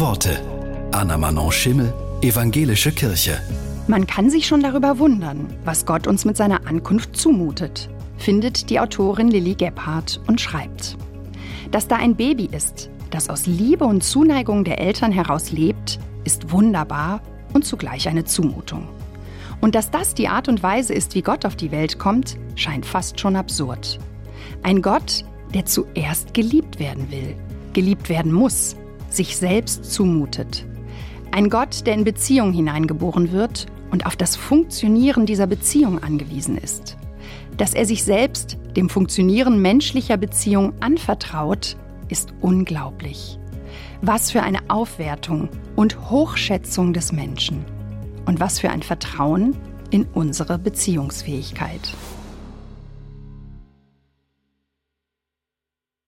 Worte. Anna Manon Schimmel, Evangelische Kirche. Man kann sich schon darüber wundern, was Gott uns mit seiner Ankunft zumutet, findet die Autorin Lilly Gebhardt und schreibt. Dass da ein Baby ist, das aus Liebe und Zuneigung der Eltern heraus lebt, ist wunderbar und zugleich eine Zumutung. Und dass das die Art und Weise ist, wie Gott auf die Welt kommt, scheint fast schon absurd. Ein Gott, der zuerst geliebt werden will, geliebt werden muss, sich selbst zumutet. Ein Gott, der in Beziehung hineingeboren wird und auf das Funktionieren dieser Beziehung angewiesen ist. Dass er sich selbst dem Funktionieren menschlicher Beziehung anvertraut, ist unglaublich. Was für eine Aufwertung und Hochschätzung des Menschen. Und was für ein Vertrauen in unsere Beziehungsfähigkeit.